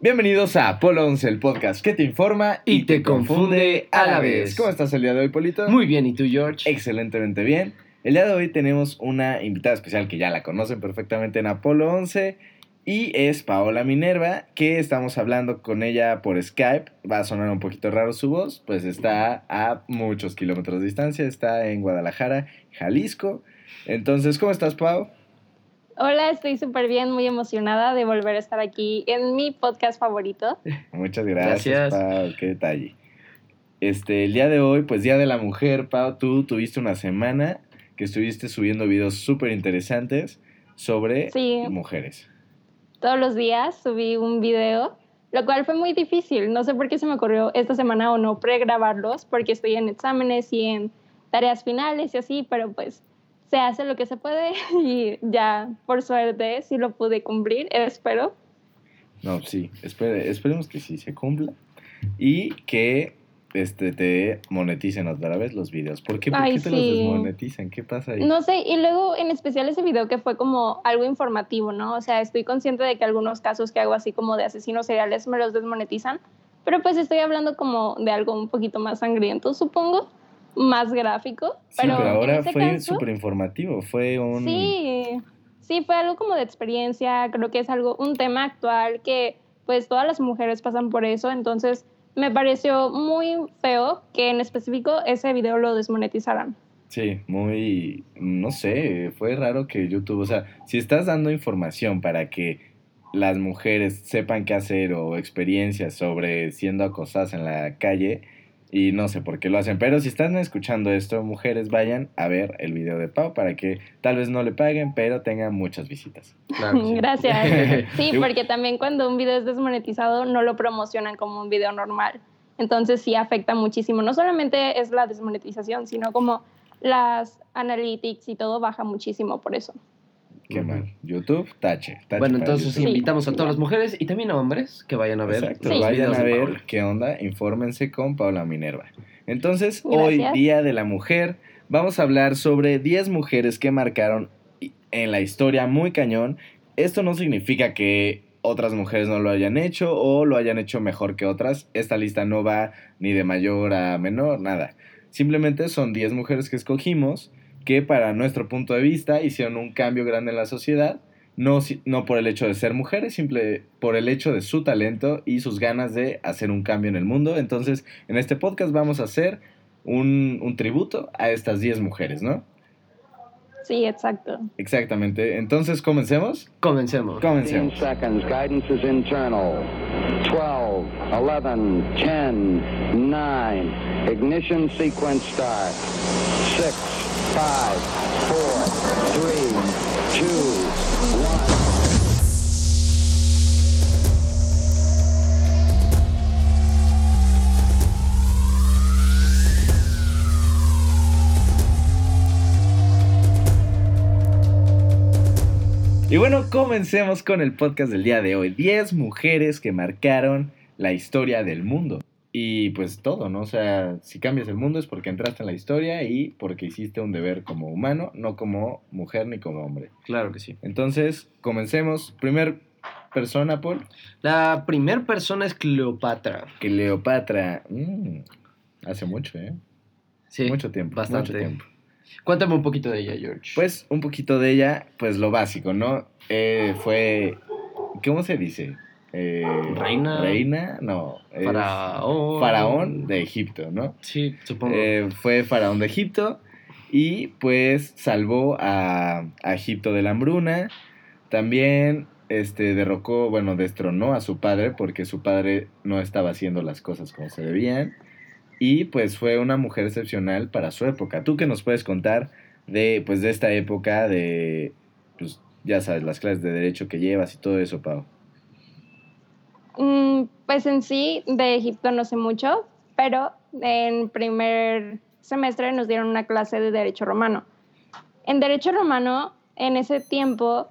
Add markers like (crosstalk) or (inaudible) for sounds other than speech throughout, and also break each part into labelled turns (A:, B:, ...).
A: Bienvenidos a Apolo 11, el podcast que te informa
B: y, te confunde a la vez.
A: ¿Cómo estás el día de hoy, Polito?
B: Muy bien, ¿y tú, George?
A: Excelentemente bien. El día de hoy tenemos una invitada especial que ya la conocen perfectamente en Apolo 11 y es Paola Minerva, que estamos hablando con ella por Skype. Va a sonar un poquito raro su voz, pues está a muchos kilómetros de distancia, está en Guadalajara, Jalisco. Entonces, ¿cómo estás, Pau?
C: Hola, estoy súper bien, muy emocionada de volver a estar aquí en mi podcast favorito. (laughs)
A: Muchas gracias, Pau, qué detalle. Este, el día de hoy, pues Día de la Mujer, Pau, tú tuviste una semana que estuviste subiendo videos súper interesantes sobre mujeres.
C: Todos los días subí un video, lo cual fue muy difícil. No sé por qué se me ocurrió esta semana o no pregrabarlos, porque estoy en exámenes y en tareas finales y así, pero pues se hace lo que se puede (laughs) y ya, por suerte, sí lo pude cumplir, espero.
A: No, sí, esperemos que sí se cumpla y que este, te moneticen otra vez los videos. ¿Por qué, ¿Por qué te los desmonetizan? ¿Qué pasa ahí?
C: No sé, y luego en especial ese video que fue como algo informativo, ¿no? O sea, estoy consciente de que algunos casos que hago así como de asesinos seriales me los desmonetizan, pero pues estoy hablando como de algo un poquito más sangriento, supongo más gráfico.
A: Pero sí, pero ahora fue súper informativo, fue un...
C: Sí, sí, fue algo como de experiencia, creo que es algo, un tema actual que pues todas las mujeres pasan por eso, entonces me pareció muy feo que en específico ese video lo desmonetizaran.
A: Sí, muy, no sé, fue raro que YouTube, o sea, si estás dando información para que las mujeres sepan qué hacer o experiencias sobre siendo acosadas en la calle, y no sé por qué lo hacen. Pero si están escuchando esto, mujeres, vayan a ver el video de Pau para que tal vez no le paguen, pero tengan muchas visitas.
C: Gracias. (laughs) sí, porque también cuando un video es desmonetizado no lo promocionan como un video normal. Entonces sí afecta muchísimo. No solamente es la desmonetización, sino como las analytics y todo baja muchísimo por eso.
A: Qué mal. YouTube, tache.
B: bueno, entonces invitamos a todas las mujeres y también a hombres que vayan a ver.
A: Exacto, vayan a ver qué onda, infórmense con Paula Minerva. Entonces, hoy, Día de la Mujer, vamos a hablar sobre 10 mujeres que marcaron en la historia muy cañón. Esto no significa que otras mujeres no lo hayan hecho o lo hayan hecho mejor que otras. Esta lista no va ni de mayor a menor, nada. Simplemente son 10 mujeres que escogimos que para nuestro punto de vista hicieron un cambio grande en la sociedad, no, no por el hecho de ser mujeres, simple por el hecho de su talento y sus ganas de hacer un cambio en el mundo. Entonces, en este podcast vamos a hacer un, un tributo a estas 10 mujeres, ¿no?
C: Sí, exacto.
A: Exactamente. Entonces, ¿comencemos?
B: Comencemos.
A: Comencemos.
D: seconds. Guidance is internal. 12, 11, 10, 9. Ignition sequence start. 6,
A: Y bueno, comencemos con el podcast del día de hoy. 10 mujeres que marcaron la historia del mundo. Y pues todo, ¿no? O sea, si cambias el mundo es porque entraste en la historia y porque hiciste un deber como humano, no como mujer ni como hombre.
B: Claro que sí.
A: Entonces, comencemos. Primer persona, Paul.
B: La primer persona es Cleopatra.
A: Cleopatra. Mm, hace mucho, ¿eh?
B: Sí.
A: Mucho tiempo.
B: Bastante.
A: Mucho tiempo.
B: Cuéntame un poquito de ella, George.
A: Pues un poquito de ella, pues lo básico, ¿no? Eh, fue, ¿cómo se dice? Eh,
B: reina.
A: Reina, no.
B: Faraón.
A: Faraón de Egipto, ¿no?
B: Sí, supongo.
A: Eh, fue faraón de Egipto y pues salvó a, Egipto de la hambruna. También este, derrocó, bueno, destronó a su padre porque su padre no estaba haciendo las cosas como se debían. Y pues fue una mujer excepcional para su época. ¿Tú qué nos puedes contar de, pues, de esta época, de, pues, ya sabes, las clases de derecho que llevas y todo eso, Pau?
C: Mm, pues en sí, de Egipto no sé mucho, pero en primer semestre nos dieron una clase de Derecho Romano. En Derecho Romano, en ese tiempo,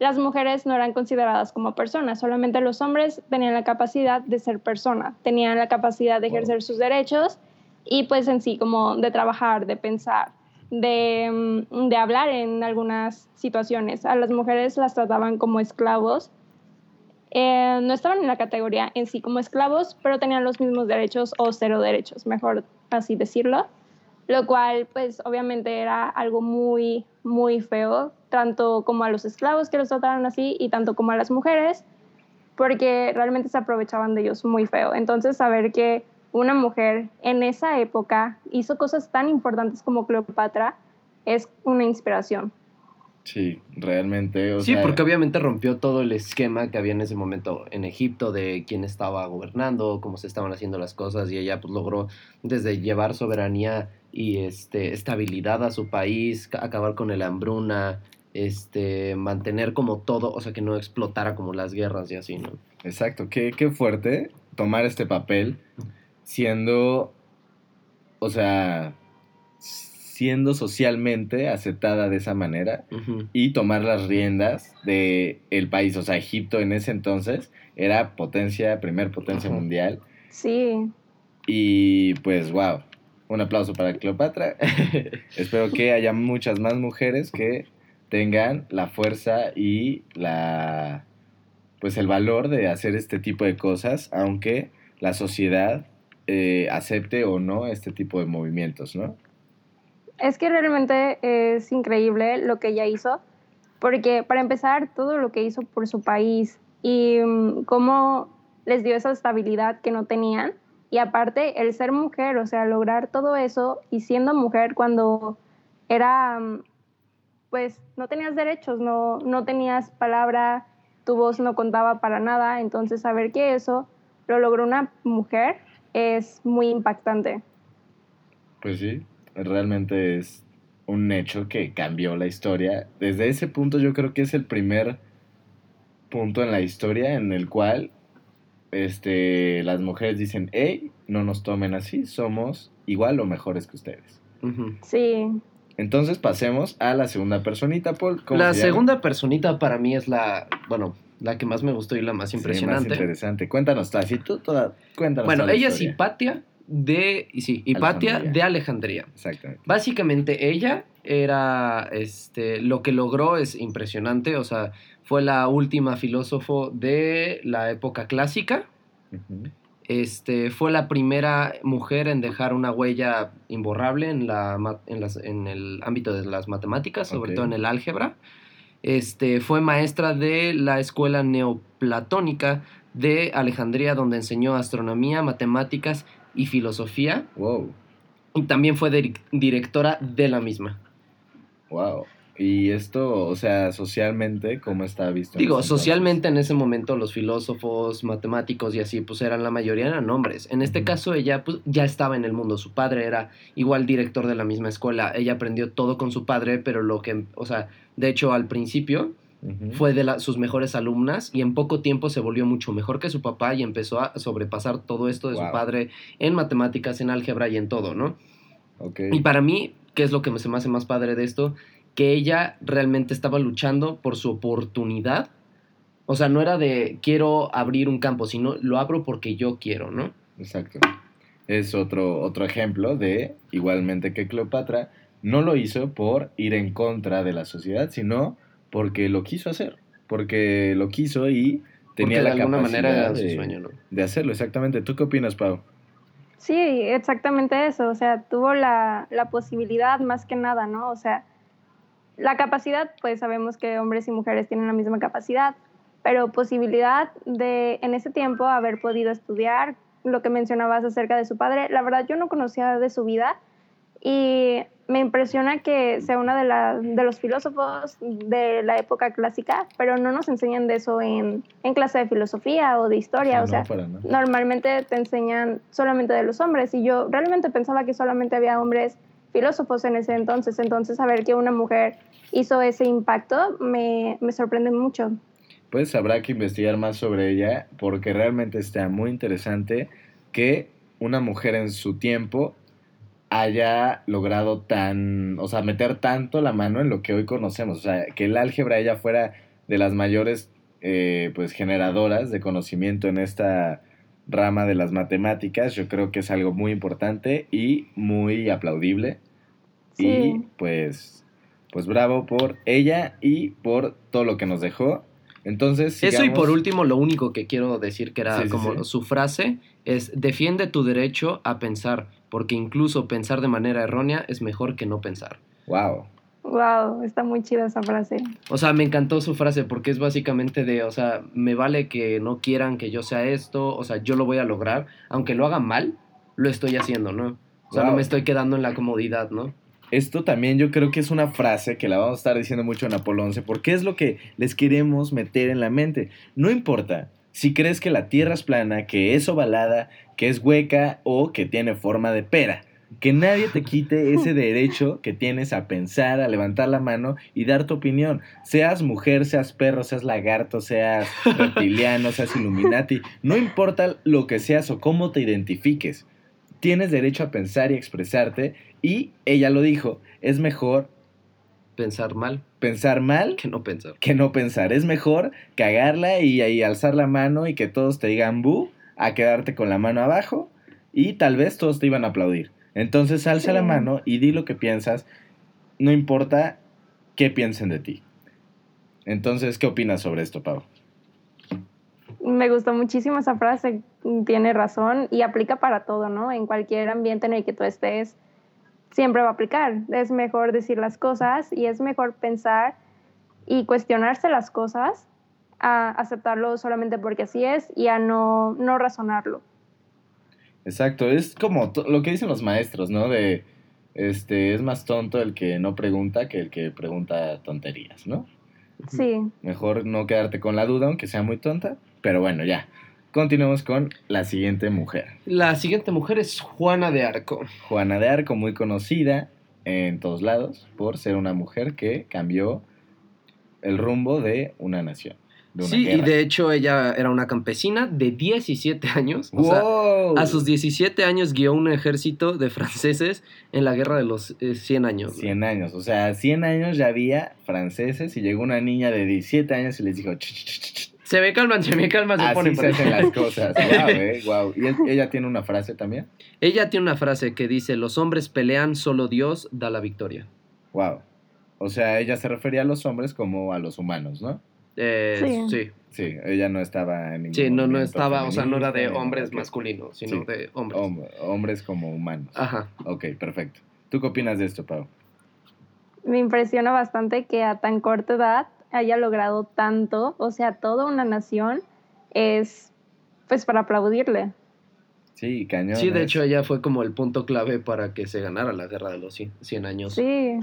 C: las mujeres no eran consideradas como personas, solamente los hombres tenían la capacidad de ser persona, tenían la capacidad de ejercer sus derechos y pues en sí como de trabajar, de pensar, de, mm, de hablar en algunas situaciones. A las mujeres las trataban como esclavos eh, no estaban en la categoría en sí como esclavos, pero tenían los mismos derechos o cero derechos, mejor así decirlo, lo cual pues obviamente era algo muy, muy feo, tanto como a los esclavos que los trataban así y tanto como a las mujeres, porque realmente se aprovechaban de ellos muy feo. Entonces saber que una mujer en esa época hizo cosas tan importantes como Cleopatra es una inspiración.
A: Sí, realmente.
B: sí, porque obviamente rompió todo el esquema que había en ese momento en Egipto de quién estaba gobernando, cómo se estaban haciendo las cosas y ella pues logró desde llevar soberanía y este estabilidad a su país, acabar con el hambruna, este mantener como todo, o sea, que no explotara como las guerras y así, ¿no?
A: Exacto, qué, qué fuerte tomar este papel siendo, o sea, siendo socialmente aceptada de esa manera y tomar las riendas del el país. O sea, Egipto en ese entonces era potencia, primer potencia mundial.
C: Sí.
A: Y pues, wow, un aplauso para Cleopatra. (laughs) Espero que haya muchas más mujeres que tengan la fuerza y la pues el valor de hacer este tipo de cosas, aunque la sociedad eh, acepte o no este tipo de movimientos, ¿no?
C: Es que realmente es increíble lo que ella hizo, porque para empezar, todo lo que hizo por su país y mm, cómo les dio esa estabilidad que no tenían. Y aparte, el ser mujer, o sea, lograr todo eso y siendo mujer cuando era, mm, pues, no tenías derechos, no, no tenías palabra, tu voz no contaba para nada. Entonces, saber que eso lo logró una mujer es muy impactante.
A: Pues sí, realmente es un hecho que cambió la historia. Desde ese punto yo creo que es el primer punto en la historia en el cual este, las mujeres dicen, hey, no nos tomen así, somos igual o mejores que ustedes.
C: Sí.
A: Entonces pasemos a la segunda personita, Paul.
B: la segunda personita para mí es la, bueno, la que más me gustó y la más impresionante.
A: más interesante. Cuéntanos, así tú toda, cuéntanos.
B: Bueno, ella es Hipatia, de, sí, Hipatia de Alejandría.
A: Exactamente.
B: Básicamente ella era, este, lo que logró es impresionante, o sea, fue la última filósofo de la época clásica. Este, fue la primera mujer en dejar una huella imborrable en, la, en, las, en el ámbito de las matemáticas, sobre todo en el álgebra. Este, fue maestra de la escuela neoplatónica de Alejandría, donde enseñó astronomía, matemáticas y filosofía.
A: Wow.
B: Y también fue directora de la misma.
A: Wow. Y esto, o sea, socialmente, ¿cómo está visto?
B: Digo, socialmente en ese momento los filósofos, matemáticos y así, pues eran la mayoría eran hombres. En este caso ella pues ya estaba en el mundo. Su padre era igual director de la misma escuela. Ella aprendió todo con su padre, pero lo que, o sea, de hecho al principio fue de sus mejores alumnas y en poco tiempo se volvió mucho mejor que su papá y empezó a sobrepasar todo esto de su padre en matemáticas, en álgebra y en todo, ¿no? Y para mí, ¿qué es lo que me se me hace más padre de esto? Que ella realmente estaba luchando por su oportunidad. O sea, no era de quiero abrir un campo, sino lo abro porque yo quiero, ¿no?
A: Exacto. Es otro, otro ejemplo de, igualmente que Cleopatra, no lo hizo por ir en contra de la sociedad, sino porque lo quiso hacer, porque lo quiso y tenía la capacidad manera de, sueño, de hacerlo. Exactamente. ¿Tú qué opinas, Pau?
C: Sí, exactamente eso. O sea, tuvo la, la posibilidad más que nada, ¿no? O sea, la capacidad, pues sabemos que hombres y mujeres tienen la misma capacidad, pero posibilidad de en ese tiempo haber podido estudiar lo que mencionabas acerca de su padre. La verdad, yo no conocía de su vida y me impresiona que sea uno de, de los filósofos de la época clásica, pero no nos enseñan de eso en, en clase de filosofía o de historia. o sea, normalmente te enseñan solamente de los hombres y yo realmente pensaba que solamente había hombres filósofos en ese entonces. Entonces, saber que una mujer hizo ese impacto me, me sorprende mucho.
A: Pues habrá que investigar más sobre ella porque realmente está muy interesante que una mujer en su tiempo haya logrado tan, o sea, meter tanto la mano en lo que hoy conocemos. O sea, que el álgebra ella fuera de las mayores, eh, pues, generadoras de conocimiento en esta rama de las matemáticas, yo creo que es algo muy importante y muy aplaudible. Y pues, pues bravo por ella y por todo lo que nos dejó. Entonces,
B: Eso y por último, lo único que quiero decir que era como su frase es defiende tu derecho a pensar, porque incluso pensar de manera errónea es mejor que no pensar.
A: Wow.
C: Wow, está muy chida esa frase.
B: O sea, me encantó su frase porque es básicamente de, o sea, me vale que no quieran que yo sea esto, o sea, yo lo voy a lograr, aunque lo haga mal, lo estoy haciendo, ¿no? O sea, no me estoy quedando en la comodidad, ¿no?
A: Esto también yo creo que es una frase que la vamos a estar diciendo mucho en Apolo 11, porque es lo que les queremos meter en la mente. No importa si crees que la Tierra es plana, que es ovalada, que es hueca o que tiene forma de pera que nadie te quite (laughs) ese derecho que tienes a pensar, a levantar la mano y dar tu opinión. Seas mujer, seas perro, seas lagarto, seas (laughs) reptiliano, seas illuminati, no importa lo que seas o cómo te identifiques. Tienes derecho a pensar y expresarte y ella lo dijo, es mejor
B: pensar mal.
A: Pensar mal
B: que no pensar.
A: Que no pensar. Es mejor cagarla y ahí alzar la mano y que todos te digan bu, a quedarte con la mano abajo y tal vez todos te iban a aplaudir. Entonces alza la mano y di lo que piensas, no importa qué piensen de ti. Entonces, ¿qué opinas sobre esto, Pau?
C: Me gustó muchísimo esa frase, tiene razón y aplica para todo, ¿no? En cualquier ambiente en el que tú estés, siempre va a aplicar. Es mejor decir las cosas y es mejor pensar y cuestionarse las cosas a aceptarlo solamente porque así es y a no, no razonarlo.
A: Exacto, es como lo que dicen los maestros, ¿no? De, este, es más tonto el que no pregunta que el que pregunta tonterías, ¿no?
C: Sí.
A: Mejor no quedarte con la duda, aunque sea muy tonta, pero bueno, ya. Continuemos con la siguiente mujer.
B: La siguiente mujer es Juana de Arco.
A: Juana de Arco, muy conocida en todos lados por ser una mujer que cambió el rumbo de una nación
B: sí, y de hecho ella era una campesina de 17 años. a sus 17 años guió un ejército de franceses en la guerra de los 100 eh, años.
A: 100 años, o sea, 100 años ya había franceses y llegó una niña de 17 años y les dijo...
B: se me calman, se me calman, se
A: Así ponen se hacen las cosas. Wow, (laughs) eh, wow. ¿Y ella tiene una frase también?
B: Ella tiene una frase que dice, los hombres pelean, solo Dios da la victoria.
A: Wow. O sea, ella se refería a los hombres como a los humanos, ¿no?
B: Eh, sí.
A: sí. ella no estaba en
B: ningún Sí, no, no estaba, o sea, no era de hombres masculinos, sino de hombres.
A: hombres como humanos.
B: Ajá.
A: Ok, perfecto. ¿Tú qué opinas de esto, Pau?
C: Me impresiona bastante que a tan corta edad haya logrado tanto, o sea, toda una nación es, pues, para aplaudirle.
A: Sí, cañón.
B: Sí, de hecho ella fue como el punto clave para que se ganara la guerra de los 100, años.
C: Sí.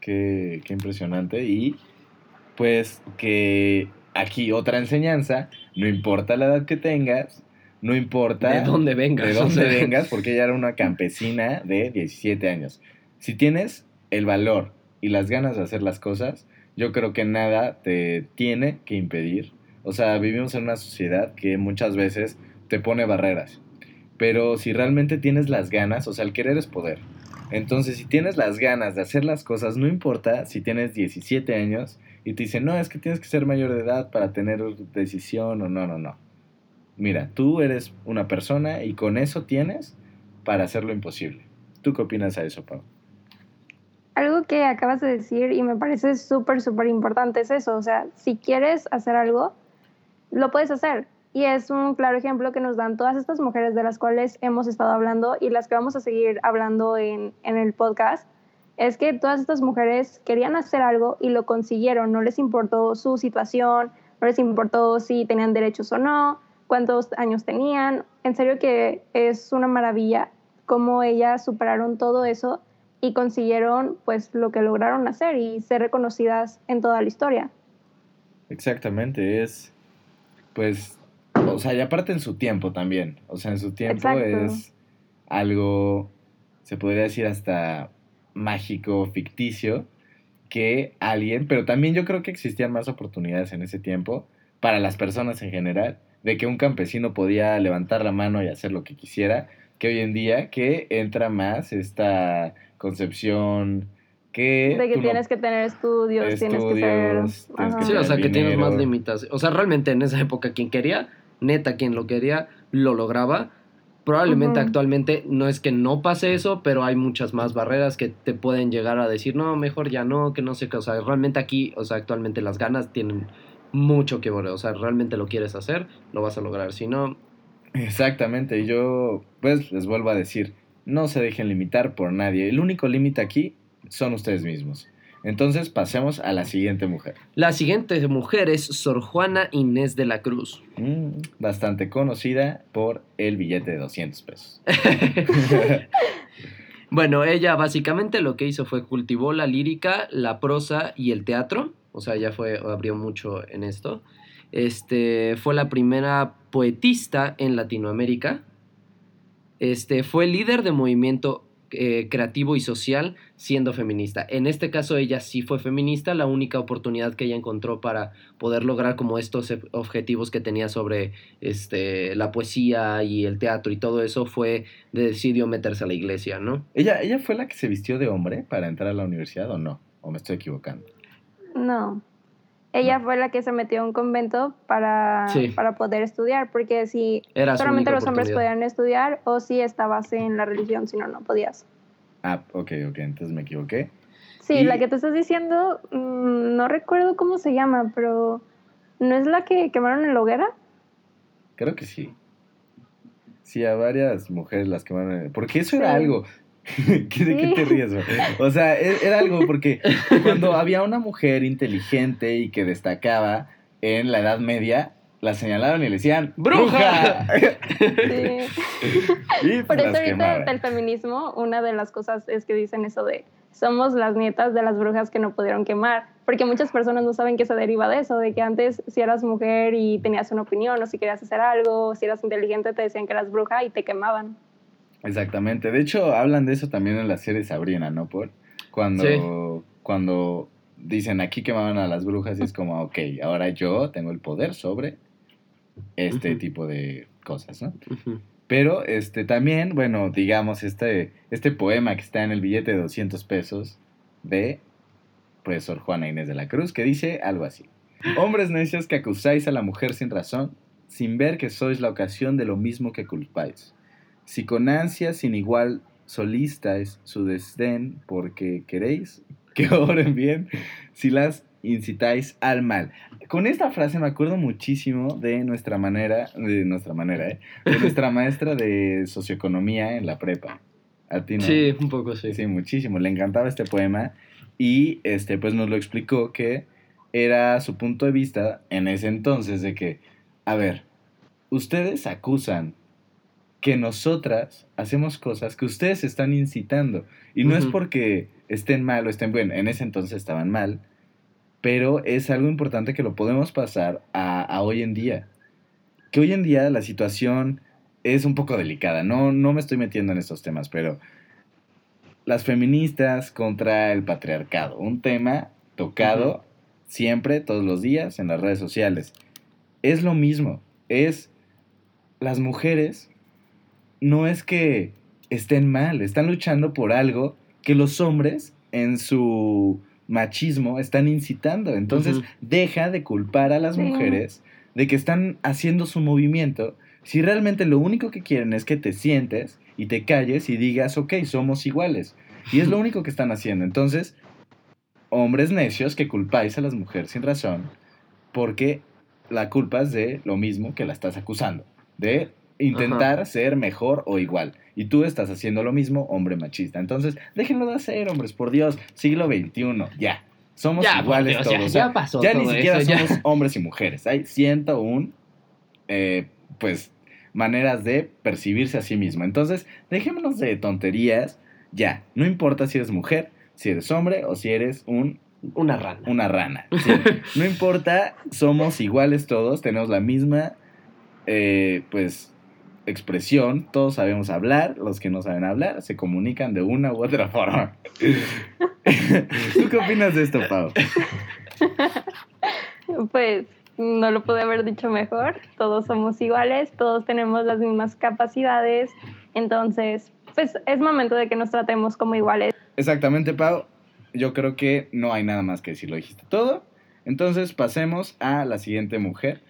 A: Qué, qué impresionante. Y pues que aquí otra enseñanza, no importa la edad que tengas, no importa
B: de dónde vengas,
A: de dónde vengas, porque ella era una campesina de 17 años. Si tienes el valor y las ganas de hacer las cosas, yo creo que nada te tiene que impedir. O sea, vivimos en una sociedad que muchas veces te pone barreras. Pero si realmente tienes las ganas, o sea, el querer es poder. Entonces, si tienes las ganas de hacer las cosas, no importa si tienes 17 años y te dicen, no, es que tienes que ser mayor de edad para tener decisión o no, no, no. Mira, tú eres una persona y con eso tienes para hacer lo imposible. ¿Tú qué opinas a eso, Pau?
C: Algo que acabas de decir y me parece súper, súper importante es eso. O sea, si quieres hacer algo, lo puedes hacer. Y es un claro ejemplo que nos dan todas estas mujeres de las cuales hemos estado hablando y las que vamos a seguir hablando en, en el podcast es que todas estas mujeres querían hacer algo y lo consiguieron, no les importó su situación, no les importó si tenían derechos o no, cuántos años tenían, en serio que es una maravilla cómo ellas superaron todo eso y consiguieron pues lo que lograron hacer y ser reconocidas en toda la historia.
A: Exactamente, es pues, o sea, y aparte en su tiempo también, o sea, en su tiempo es algo, se podría decir hasta mágico, ficticio, que alguien, pero también yo creo que existían más oportunidades en ese tiempo para las personas en general, de que un campesino podía levantar la mano y hacer lo que quisiera, que hoy en día que entra más esta concepción que...
C: De que tienes que tener estudios, tienes que ser...
B: sí, o sea, que tienes más limitaciones. O sea, realmente en esa época quien quería, neta, quien lo quería, lo lograba Probablemente actualmente no es que no pase eso, pero hay muchas más barreras que te pueden llegar a decir, no, mejor ya no, que no sé qué. O sea, realmente aquí, o sea, actualmente las ganas tienen mucho que volver. O sea, realmente lo quieres hacer, lo vas a lograr. Si no.
A: Exactamente. Y yo, pues, les vuelvo a decir, no se dejen limitar por nadie. El único límite aquí son ustedes mismos. Entonces pasemos a la siguiente mujer.
B: La siguiente mujer es Sor Juana Inés de la Cruz.
A: Mm, bastante conocida por el billete de 200 pesos. (laughs)
B: bueno, ella básicamente lo que hizo fue cultivó la lírica, la prosa y el teatro. O sea, ya fue, abrió mucho en esto. Este, fue la primera poetista en Latinoamérica. Este, fue líder de movimiento eh, creativo y social siendo feminista. En este caso ella sí fue feminista, la única oportunidad que ella encontró para poder lograr como estos objetivos que tenía sobre este, la poesía y el teatro y todo eso fue de decidió meterse a la iglesia, ¿no?
A: ¿Ella, ¿Ella fue la que se vistió de hombre para entrar a la universidad o no? ¿O me estoy equivocando?
C: No. Ella fue la que se metió a un convento para, para poder estudiar, porque si solamente los hombres podían estudiar o si estabas en la religión, si no, no podías.
A: Ah, ok, ok, entonces me equivoqué.
C: Sí, la que te estás diciendo, mm, no recuerdo cómo se llama, pero ¿no es la que quemaron en la hoguera?
A: Creo que sí. Sí, a varias mujeres las quemaron. Porque eso era algo, (laughs) ¿De qué te ríes, O sea, e, era algo porque (laughs) cuando había una mujer inteligente y que destacaba en la Edad Media, la señalaron y le decían ¡Bruja!
C: Sí. Por eso ahorita el feminismo, una de las cosas es que dicen eso de somos las nietas de las brujas que no pudieron quemar, porque muchas personas no saben que se deriva de eso, de que antes si eras mujer y tenías una opinión o si querías hacer algo, si eras inteligente te decían que eras bruja y te quemaban.
A: Exactamente. De hecho, hablan de eso también en la serie Sabrina, ¿no? Por cuando, cuando dicen aquí quemaban a las brujas y es como, ok, ahora yo tengo el poder sobre este tipo de cosas, ¿no? Pero este también, bueno, digamos, este, este poema que está en el billete de 200 pesos de pues Sor Juana Inés de la Cruz, que dice algo así. Hombres necios que acusáis a la mujer sin razón, sin ver que sois la ocasión de lo mismo que culpáis si con ansia sin igual solistais su desdén porque queréis que (laughs) oren bien, si las incitáis al mal. Con esta frase me acuerdo muchísimo de nuestra manera, de nuestra manera, ¿eh? de nuestra (laughs) maestra de socioeconomía en la prepa.
B: ¿A ti no? Sí, un poco sí.
A: Sí, muchísimo. Le encantaba este poema y este, pues nos lo explicó que era su punto de vista en ese entonces de que, a ver, ustedes acusan que nosotras hacemos cosas que ustedes están incitando. Y no es porque estén mal o estén, bueno, en ese entonces estaban mal, pero es algo importante que lo podemos pasar a, hoy en día. Que hoy en día la situación es un poco delicada. No, no me estoy metiendo en estos temas, pero las feministas contra el patriarcado. Un tema tocado siempre, todos los días, en las redes sociales. Es lo mismo. Es las mujeres no es que estén mal, están luchando por algo que los hombres en su machismo están incitando. Entonces, deja de culpar a las mujeres de que están haciendo su movimiento si realmente lo único que quieren es que te sientes y te calles y digas, ok, somos iguales. Y es lo (laughs) único que están haciendo. Entonces, hombres necios que culpáis a las mujeres sin razón porque la culpa es de lo mismo que la estás acusando, de intentar ser mejor o igual. Y tú estás haciendo lo mismo, hombre machista. Entonces, déjenlo de hacer, hombres, por Dios. Siglo XXI, ya. Somos iguales todos. Ya, pasó ya ni siquiera somos hombres y mujeres. Hay 101, eh, pues, maneras de percibirse a sí mismo. Entonces, dejémonos de tonterías. Ya, no importa si eres mujer, si eres hombre o si eres un
B: una rana.
A: Una rana. no importa, somos iguales todos, tenemos la misma, eh, pues, expresión, todos sabemos hablar, los que no saben hablar se comunican de una u otra forma. (laughs) ¿Tú qué opinas de esto, Pau?
C: Pues no lo pude haber dicho mejor, todos somos iguales, todos tenemos las mismas capacidades, entonces pues es momento de que nos tratemos como iguales.
A: Exactamente, Pau. Yo creo que no hay nada más que decir, lo dijiste todo. Entonces pasemos a la siguiente mujer.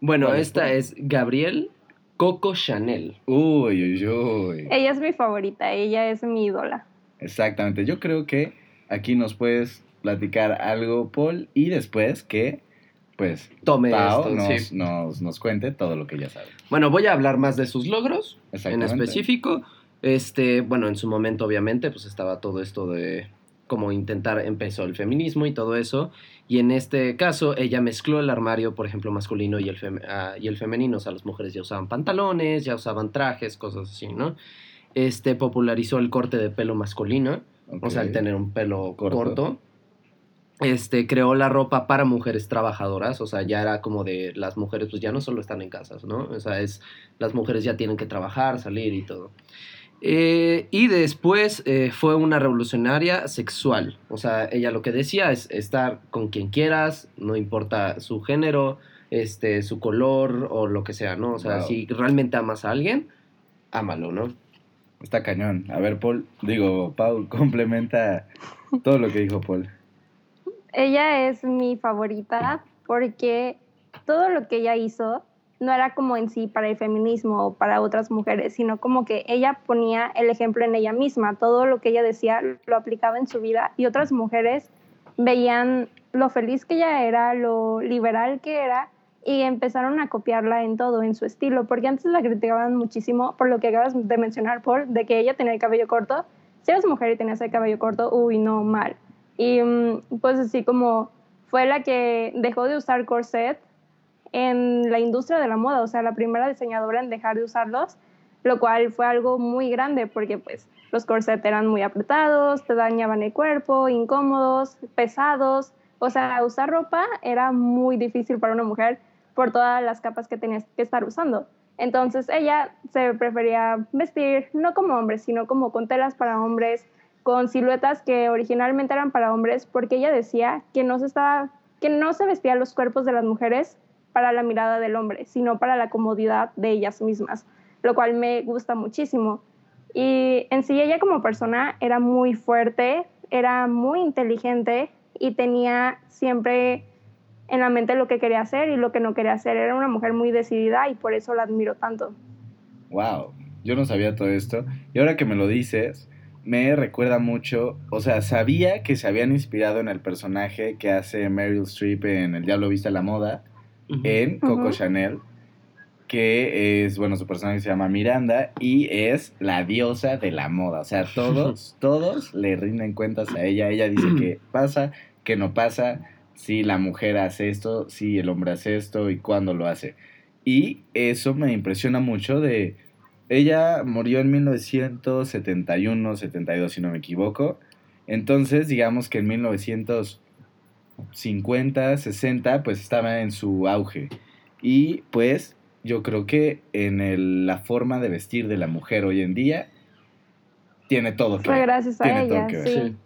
B: Bueno, esta es Gabriel Coco Chanel.
A: Uy, uy, uy.
C: Ella es mi favorita, ella es mi ídola.
A: Exactamente, yo creo que aquí nos puedes platicar algo, Paul, y después que pues
B: tome
A: Pau
B: esto,
A: nos,
B: sí.
A: nos, nos cuente todo lo que ella sabe.
B: Bueno, voy a hablar más de sus logros en específico. Este, bueno, en su momento obviamente pues estaba todo esto de cómo intentar empezó el feminismo y todo eso. Y en este caso ella mezcló el armario, por ejemplo, masculino y el, fem- ah, y el femenino. O sea, las mujeres ya usaban pantalones, ya usaban trajes, cosas así, ¿no? Este popularizó el corte de pelo masculino, o sea, el tener un pelo
A: Corto.
B: corto. Este, creó la ropa para mujeres trabajadoras, o sea, ya era como de las mujeres, pues ya no solo están en casas, ¿no? O sea, es, las mujeres ya tienen que trabajar, salir y todo. Eh, y después eh, fue una revolucionaria sexual, o sea, ella lo que decía es estar con quien quieras, no importa su género, este, su color o lo que sea, ¿no? O sea,
A: Wow.
B: si realmente amas a alguien, ámalo, ¿no?
A: Está cañón. A ver, Paul, digo, Paul, (laughs) complementa todo lo que dijo Paul.
C: Ella es mi favorita porque todo lo que ella hizo no era como en sí para el feminismo o para otras mujeres, sino como que ella ponía el ejemplo en ella misma. Todo lo que ella decía lo aplicaba en su vida y otras mujeres veían lo feliz que ella era, lo liberal que era y empezaron a copiarla en todo, en su estilo, porque antes la criticaban muchísimo por lo que acabas de mencionar, Paul, de que ella tenía el cabello corto. Si eres mujer y tenías el cabello corto, uy, no, mal. Y mm, pues así como fue la que dejó de usar corset en la industria de la moda, o sea, la primera diseñadora en dejar de usarlos, lo cual fue algo muy grande porque pues los corsets eran muy apretados, te dañaban el cuerpo, incómodos, pesados, o sea, usar ropa era muy difícil para una mujer por todas las capas que tenías que estar usando. Entonces ella se prefería vestir no como hombre, sino como con telas para hombres, con siluetas que originalmente eran para hombres, porque ella decía que no se estaba, que no se vestían los cuerpos de las mujeres para la mirada del hombre, sino para la comodidad de ellas mismas, lo cual me gusta muchísimo. Y en sí ella como persona era muy fuerte, era muy inteligente y tenía siempre en la mente lo que quería hacer y lo que no quería hacer. Era una mujer muy decidida y por eso la admiro tanto.
A: Wow, yo no sabía todo esto. Y ahora que me lo dices, me recuerda mucho, o sea, sabía que se habían inspirado en el personaje que hace Meryl Streep en El Diablo Viste a la Moda, en Coco. Chanel, que es, bueno, su personaje se llama Miranda y es la diosa de la moda. O sea, todos, (laughs) todos le rinden cuentas a ella. Ella dice que (clears throat) pasa, que no pasa, si la mujer hace esto, si el hombre hace esto y cuándo lo hace. Y eso me impresiona mucho de... Ella murió en 1971, 72, si no me equivoco. Entonces, digamos que en 1950, 60, pues estaba en su auge. Y pues yo creo que en el- la forma de vestir de la mujer hoy en día tiene todo que ver.
C: gracias a
A: Tiene todo
C: ella,
A: que ver.
C: sí.
B: Sí.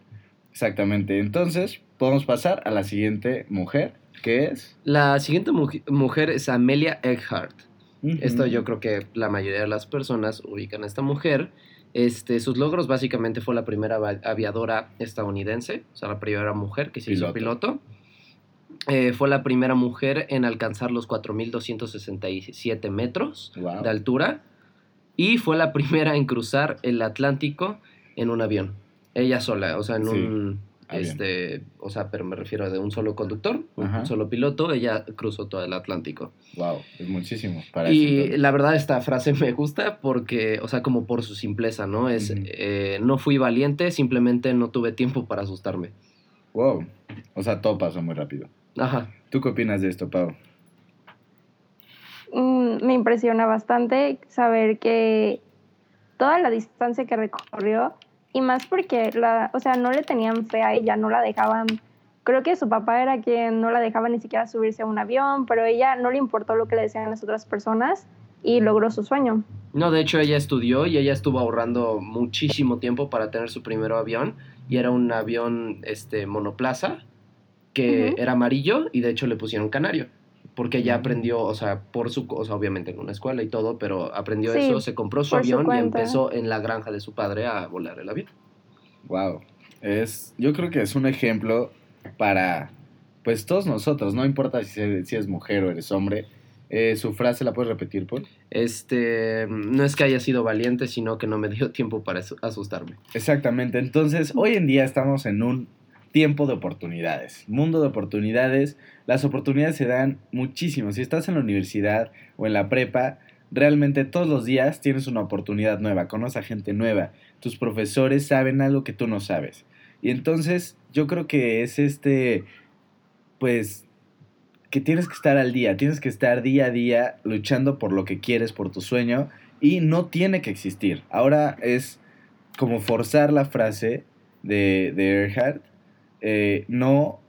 A: Exactamente. Entonces, podemos pasar a la siguiente mujer, que es...
B: La siguiente muj- mujer es Amelia Earhart. Esto
A: Ujú.
B: yo creo que la mayoría de las personas ubican a esta mujer. Este, sus logros básicamente fue la primera aviadora estadounidense, o sea, la primera mujer que se hizo piloto. Eh, fue la primera mujer en alcanzar los 4.267 metros
A: Wow.
B: de altura y fue la primera en cruzar el Atlántico en un avión. Ella sola, o sea, en
A: Sí,
B: un...
A: avión.
B: Este, o sea, pero me refiero de un solo conductor,
A: Ajá.
B: un solo piloto, ella cruzó todo el Atlántico.
A: Wow, es muchísimo para
B: Y la verdad esta frase (laughs) me gusta porque, o sea, como por su simpleza, ¿no? Es, eh, no fui valiente, simplemente no tuve tiempo para asustarme.
A: Wow. O sea, todo pasó muy rápido.
B: Ajá.
A: ¿Tú qué opinas de esto, Pau?
C: Mm, me impresiona bastante saber que toda la distancia que recorrió y más porque la, o sea, no le tenían fe a ella, no la dejaban. Creo que su papá era quien no la dejaba ni siquiera subirse a un avión, pero ella no le importó lo que le decían las otras personas y logró su sueño.
B: No, de hecho ella estudió y ella estuvo ahorrando muchísimo tiempo para tener su primer avión y era un avión este monoplaza que era amarillo y de hecho le pusieron canario porque ella aprendió, o sea, por su, o sea, obviamente en una escuela y todo, pero aprendió
C: Sí,
B: eso, se compró su avión y empezó en la granja de su padre a volar el avión.
A: Wow. Es, yo creo que es un ejemplo para, pues, todos nosotros. No importa si, si eres mujer o eres hombre. Eh, ¿Su frase la puedes repetir, Paul?
B: Este, no es que haya sido valiente, sino que no me dio (laughs) tiempo para asu- asustarme.
A: Exactamente. Entonces, hoy en día estamos en un tiempo de oportunidades, mundo de oportunidades. Las oportunidades se dan muchísimo. Si estás en la universidad o en la prepa, realmente todos los días tienes una oportunidad nueva, conoces a gente nueva, tus profesores saben algo que tú no sabes. Y entonces yo creo que es este, pues, que tienes que estar al día, tienes que estar día a día luchando por lo que quieres, por tu sueño, y no tiene que existir. Ahora es como forzar la frase de, de Erhard, eh, no,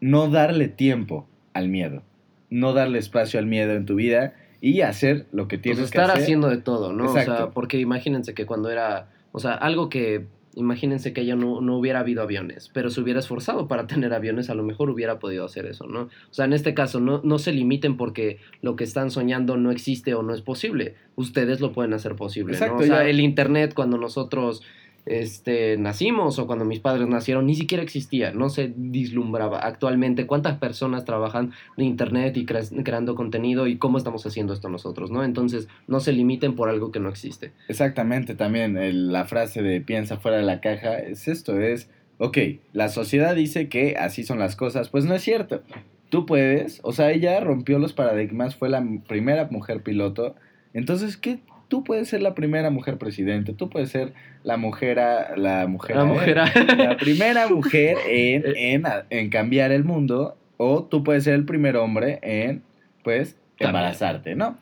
A: no darle tiempo al miedo, no darle espacio al miedo en tu vida y hacer lo que tienes
B: pues
A: que hacer.
B: estar haciendo de todo, ¿no? O sea, porque imagínense que cuando era, o sea, algo que imagínense que ella no, no, hubiera habido aviones, pero se hubiera esforzado para (laughs) tener aviones, a lo mejor hubiera podido hacer eso, ¿no? O sea, en este caso, no, no se limiten porque lo que están soñando no existe o no es posible. Ustedes lo pueden hacer posible, ¿no? O sea, el Internet, cuando nosotros este, nacimos o cuando mis padres nacieron, ni siquiera existía, no se dislumbraba. Actualmente, ¿cuántas personas trabajan de Internet y creando contenido y cómo estamos haciendo esto nosotros, no? Entonces, no se limiten por algo que no existe.
A: Exactamente, también la frase de piensa fuera de la caja es esto, es, ok, la sociedad dice que así son las cosas, pues no es cierto. Tú puedes, o sea, ella rompió los paradigmas, fue la primera mujer piloto. Entonces, ¿qué tú puedes ser la primera mujer presidente, tú puedes ser la mujer, la mujer,
B: la, mujer
A: la primera mujer (laughs) en, en, cambiar el mundo, o tú puedes ser el primer hombre en, pues, embarazarte, ¿no?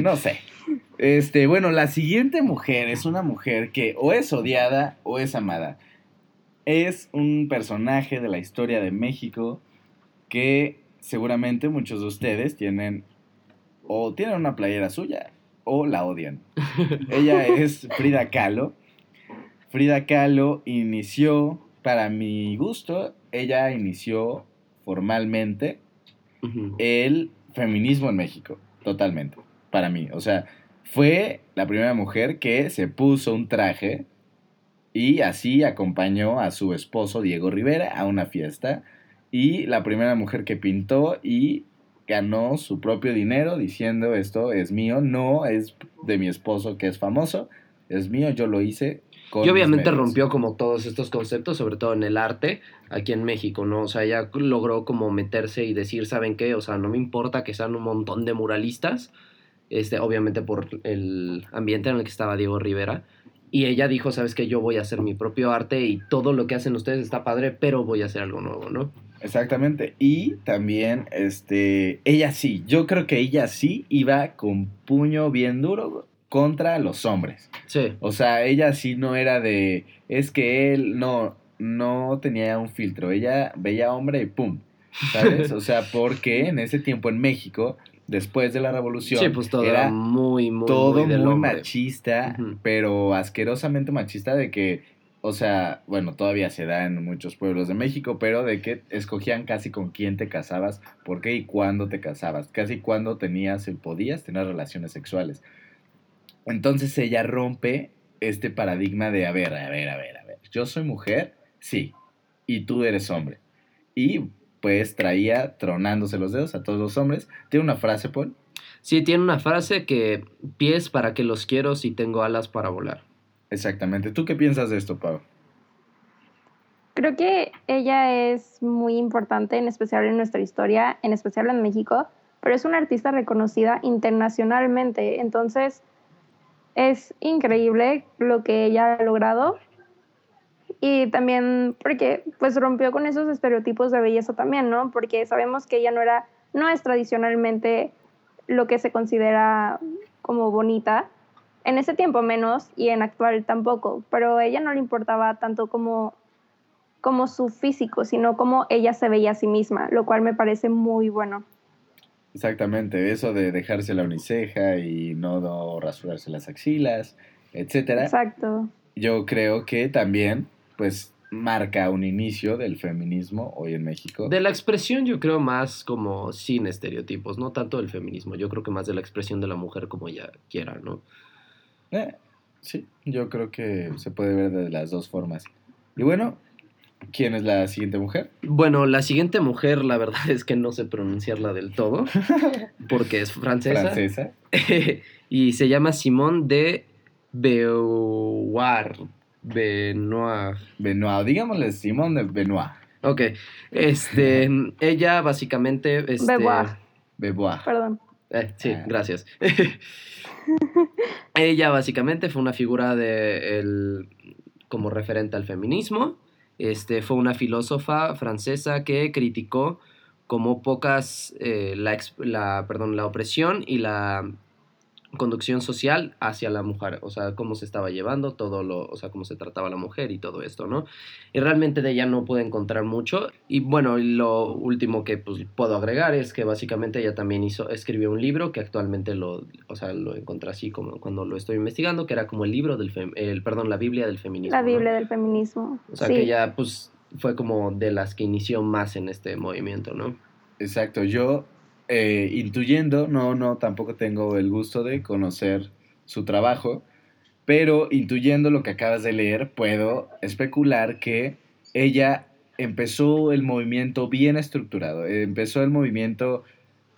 A: No sé. Este, bueno, la siguiente mujer es una mujer que o es odiada o es amada. Es un personaje de la historia de México que seguramente muchos de ustedes tienen o tienen una playera suya o la odian. Ella es Frida Kahlo. Frida Kahlo inició, para mi gusto, ella inició formalmente el feminismo en México, totalmente, para mí. O sea, fue la primera mujer que se puso un traje y así acompañó a su esposo Diego Rivera a una fiesta y la primera mujer que pintó y ganó su propio dinero diciendo esto es mío, no es de mi esposo que es famoso, es mío, yo lo hice.
B: y obviamente rompió como todos estos conceptos, sobre todo en el arte, aquí en México, ¿no? O sea, ella logró como meterse y decir, ¿saben qué? O sea, no me importa que sean un montón de muralistas, este, obviamente por el ambiente en el que estaba Diego Rivera, y ella dijo, sabes que yo voy a hacer mi propio arte y todo lo que hacen ustedes está padre, pero voy a hacer algo nuevo, ¿no?
A: Exactamente. Y también, este, ella sí, yo creo que ella sí iba con puño bien duro contra los hombres.
B: Sí.
A: O sea, ella sí no era de, es que él no, no tenía un filtro, ella veía hombre y pum. ¿Sabes? O sea, porque en ese tiempo en México después de la revolución.
B: Sí, pues todo era muy, muy,
A: todo muy, machista, pero asquerosamente machista de que, o sea, bueno, todavía se da en muchos pueblos de México, pero de que escogían casi con quién te casabas, por qué y cuándo te casabas, casi cuándo tenías y podías tener relaciones sexuales. Entonces ella rompe este paradigma de, a ver, a ver, a ver, a ver, yo soy mujer, sí, y tú eres hombre. Y pues traía tronándose los dedos a todos los hombres. ¿Tiene una frase, Paul?
B: Sí, tiene una frase que pies para que los quiero si tengo alas para volar.
A: Exactamente. ¿Tú qué piensas de esto, Pau?
C: Creo que ella es muy importante, en especial en nuestra historia, en especial en México, pero es una artista reconocida internacionalmente. Entonces, es increíble lo que ella ha logrado y también porque pues rompió con esos estereotipos de belleza también, ¿no? Porque sabemos que ella no era, no es tradicionalmente lo que se considera como bonita, en ese tiempo menos y en actual tampoco, pero a ella no le importaba tanto como, como su físico, sino como ella se veía a sí misma, lo cual me parece muy bueno.
A: Exactamente, eso de dejarse la uniceja y no rasurarse las axilas, etcétera.
C: Exacto.
A: Yo creo que también pues marca un inicio del feminismo hoy en México.
B: De la expresión yo creo más como sin estereotipos, no tanto del feminismo, yo creo que más de la expresión de la mujer como ella quiera, ¿no?
A: Eh, sí, yo creo que se puede ver de las dos formas. Y bueno, ¿quién es la siguiente mujer?
B: Bueno, la siguiente mujer la verdad (laughs) es que no sé pronunciarla del todo, (laughs) porque es francesa.
A: Francesa. (laughs)
B: y se llama Simone de Beauvoir. Benoit.
A: Benoit, digámosle Simón de Benoit.
B: Ok, este, ella básicamente... Este,
C: Bebois.
A: Bebois.
C: Perdón.
B: Eh, sí,
A: Ah.
B: gracias. Ella básicamente fue una figura de el, como referente al feminismo. Este, fue una filósofa francesa que criticó como pocas eh, la, la, perdón, la opresión y la conducción social hacia la mujer, o sea, cómo se estaba llevando todo lo, o sea, cómo se trataba la mujer y todo esto, ¿no? Y realmente de ella no pude encontrar mucho. Y bueno, lo último que pues, puedo agregar es que básicamente ella también hizo, escribió un libro que actualmente lo, o sea, lo encontré así como cuando lo estoy investigando, que era como el libro del, fem- el, perdón, la Biblia del feminismo.
C: La
B: ¿no?
C: Biblia del feminismo.
B: O sea,
C: sí.
B: que ella pues fue como de las que inició más en este movimiento, ¿no?
A: Exacto, yo eh, intuyendo, no, no, tampoco tengo el gusto de conocer su trabajo, pero intuyendo lo que acabas de leer, puedo especular que ella empezó el movimiento bien estructurado, empezó el movimiento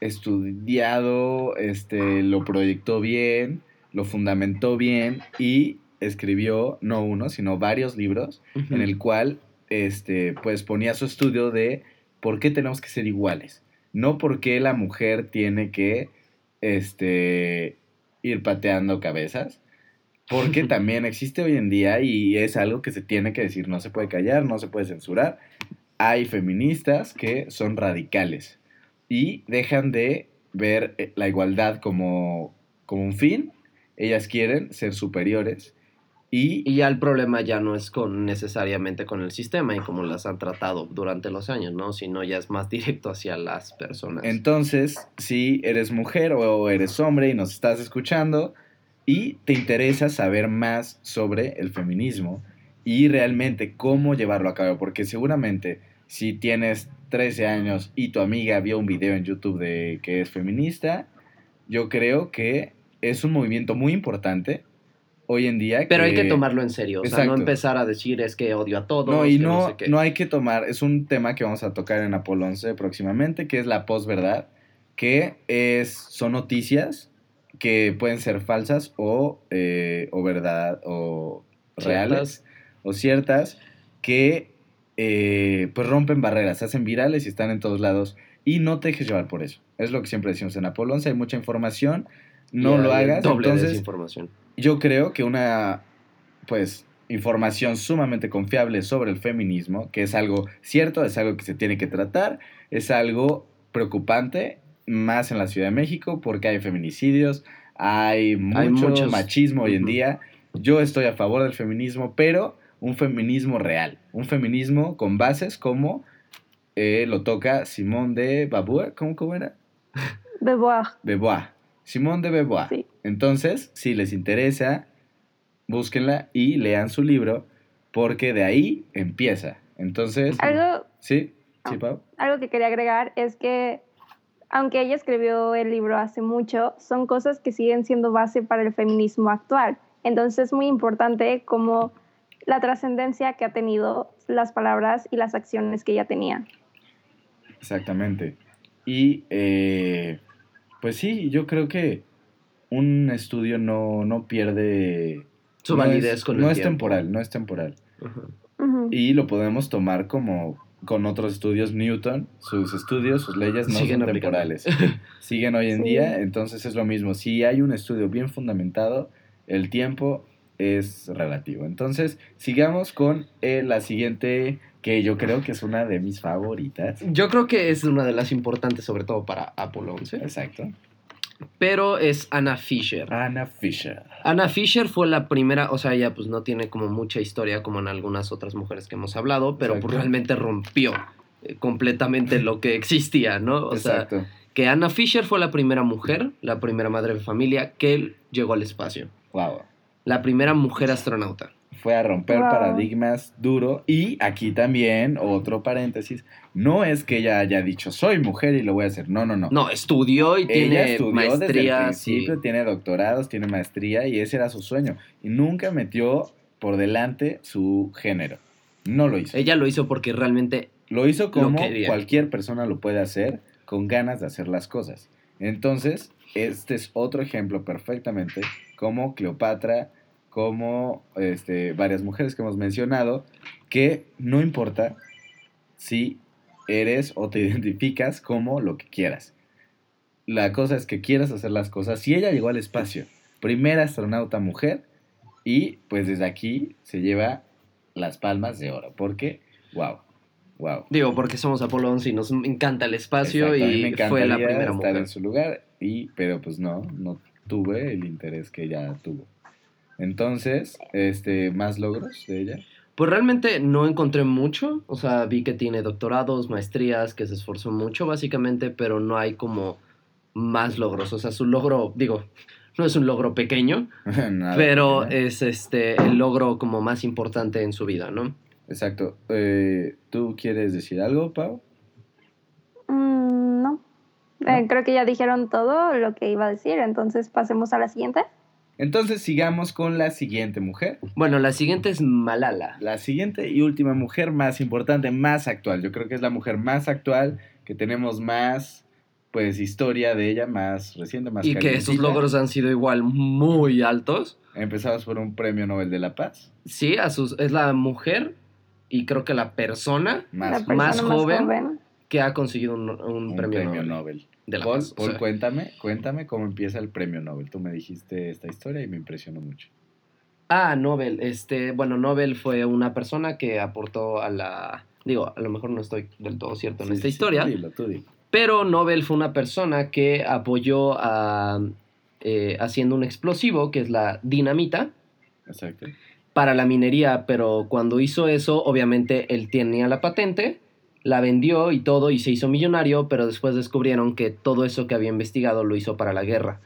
A: estudiado, este, lo proyectó bien, lo fundamentó bien y escribió no uno, sino varios libros en el cual este, pues ponía su estudio de por qué tenemos que ser iguales. No por qué la mujer tiene que este, ir pateando cabezas. Porque (laughs) también existe hoy en día y es algo que se tiene que decir, no se puede callar, no se puede censurar. Hay feministas que son radicales y dejan de ver eh, la igualdad como, como un fin. Ellas quieren ser superiores y
B: Y ya el problema ya no es con necesariamente con el sistema y como las han tratado durante los años, ¿no? Sino ya es más (laughs) directo hacia las personas.
A: Entonces, si eres mujer o eres hombre y nos estás escuchando y te interesa saber más sobre el feminismo y realmente cómo llevarlo a cabo, porque seguramente si tienes 13 años y tu amiga vio un video en YouTube de que es feminista, yo creo que es un movimiento muy importante hoy en día.
B: Pero hay que tomarlo en serio, o sea, no
A: Exacto.
B: empezar a decir es que odio a todos.
A: No, y
B: que
A: no,
B: sé
A: no hay que tomar, es un tema que vamos a tocar en Apolo 11 próximamente, que es la posverdad, que es, son noticias que pueden ser falsas o, eh, o verdad o reales o ciertas que eh, pues rompen barreras, se hacen virales y están en todos lados y no te dejes llevar por eso. Es lo que siempre decimos en Apolo 11, hay mucha información, no lo hagas,
B: Doble
A: entonces
B: desinformación.
A: Yo creo que una, pues, información sumamente confiable sobre el feminismo, que es algo cierto, es algo que se tiene que tratar, es algo preocupante, más en la Ciudad de México, porque hay feminicidios, hay mucho
B: Hay muchos-
A: machismo hoy en día. Yo estoy a favor del feminismo, pero un feminismo real, un feminismo con bases como eh, lo toca Simón de Babua, ¿cómo, cómo era?
C: Beauvoir.
A: Beauvoir. Simón de Beauvoir.
C: Sí.
A: Entonces, si les interesa, búsquenla y lean su libro, porque de ahí empieza. Entonces,
C: Algo,
A: ¿sí? ¿Sí. Pau?
C: algo que quería agregar es que, aunque ella escribió el libro hace mucho, son cosas que siguen siendo base para el feminismo actual. Entonces es muy importante como la trascendencia que ha tenido las palabras y las acciones que ella tenía.
A: Exactamente. Y, eh, pues sí, yo creo que un estudio no, no pierde...
B: Su
A: no
B: validez
A: es-
B: con el
A: No es
B: tiempo.
A: temporal, no es temporal. Y lo podemos tomar como con otros estudios. Newton, sus estudios, sus leyes no
B: Siguen
A: son
B: aplicando.
A: temporales. (laughs) Siguen hoy en
C: Sí.
A: día, entonces es lo mismo. Si hay un estudio bien fundamentado, el tiempo es relativo. Entonces, sigamos con eh, la siguiente, que yo creo que es una de mis favoritas.
B: Yo creo que es una de las importantes, sobre todo para Apolo 11.
A: Exacto.
B: Pero es Anna Fisher.
A: Anna Fisher.
B: Anna Fisher fue la primera, o sea, ella pues no tiene como mucha historia como en algunas otras mujeres que hemos hablado, pero pues, realmente rompió eh, completamente lo que existía, ¿no? O sea,
A: Exacto.
B: que Anna Fisher fue la primera mujer, la primera madre de familia que llegó al espacio.
A: Wow.
B: La primera mujer astronauta.
A: Fue a romper
C: Wow.
A: paradigmas duro. Y aquí también, otro paréntesis, no es que ella haya dicho, soy mujer y lo voy a hacer. No, no, no.
B: No, estudió y
A: Ella
B: tiene
A: estudió desde el
B: maestrías. y-
A: principio, tiene doctorados, tiene maestría y ese era su sueño. Y nunca metió por delante su género. No lo hizo.
B: Ella lo hizo porque realmente
A: Lo hizo como cualquier persona lo puede hacer con ganas de hacer las cosas. Entonces, este es otro ejemplo perfectamente como Cleopatra, como este, varias mujeres que hemos mencionado, que no importa si eres o te (laughs) identificas como lo que quieras. La cosa es que quieras hacer las cosas. Si ella llegó al espacio, primera astronauta mujer, y pues desde aquí se lleva las palmas de oro, porque, wow, wow.
B: Digo, porque somos Apolo 11 y nos encanta el espacio y fue la primera
A: estar
B: mujer.
A: en su lugar, y, pero pues no, no tuve el interés que ella tuvo. Entonces, este, ¿más logros de ella?
B: Pues realmente no encontré mucho, o sea, vi que tiene doctorados, maestrías, que se esforzó mucho básicamente, pero no hay como más logros, o sea, su logro, digo, no es un logro pequeño, (laughs)
A: Nada,
B: pero
A: ¿no?
B: es este el logro como más importante en su vida, ¿no?
A: Exacto. Eh, ¿Tú quieres decir algo, Pau?
C: Mm, no. Eh, creo que ya dijeron todo lo que iba a decir, entonces pasemos a la siguiente.
A: Entonces sigamos con la siguiente mujer.
B: Bueno, la siguiente es Malala.
A: La siguiente y última mujer más importante, más actual. Yo creo que es la mujer más actual, que tenemos más, pues, historia de ella, más reciente, más
B: Y que sus logros han sido igual muy altos.
A: Empezamos por un premio Nobel de la Paz.
B: Sí, a sus, es la mujer y creo que la persona
A: Más,
C: la persona
B: más
C: más,
B: joven. Que ha conseguido un, un
A: un
B: premio,
A: premio,
B: Nobel
A: Nobel.
B: de la
A: Paul,
B: Paz. o
A: Paul,
B: sea.
A: cuéntame, cuéntame cómo empieza el premio Nobel. Tú me dijiste esta historia y me impresionó mucho.
B: Ah, Nobel. Este, bueno, Nobel fue una persona que aportó a la. Digo, a lo mejor no estoy del todo cierto en
A: Sí,
B: esta
A: sí,
B: historia,
A: tú dilo, tú dilo.
B: pero Nobel fue una persona que apoyó a. eh, haciendo un explosivo que es la dinamita
A: Exacto.
B: para la minería, pero cuando hizo eso, obviamente él tenía la patente, la vendió y todo y se hizo millonario, pero después descubrieron que todo eso que había investigado lo hizo para la guerra.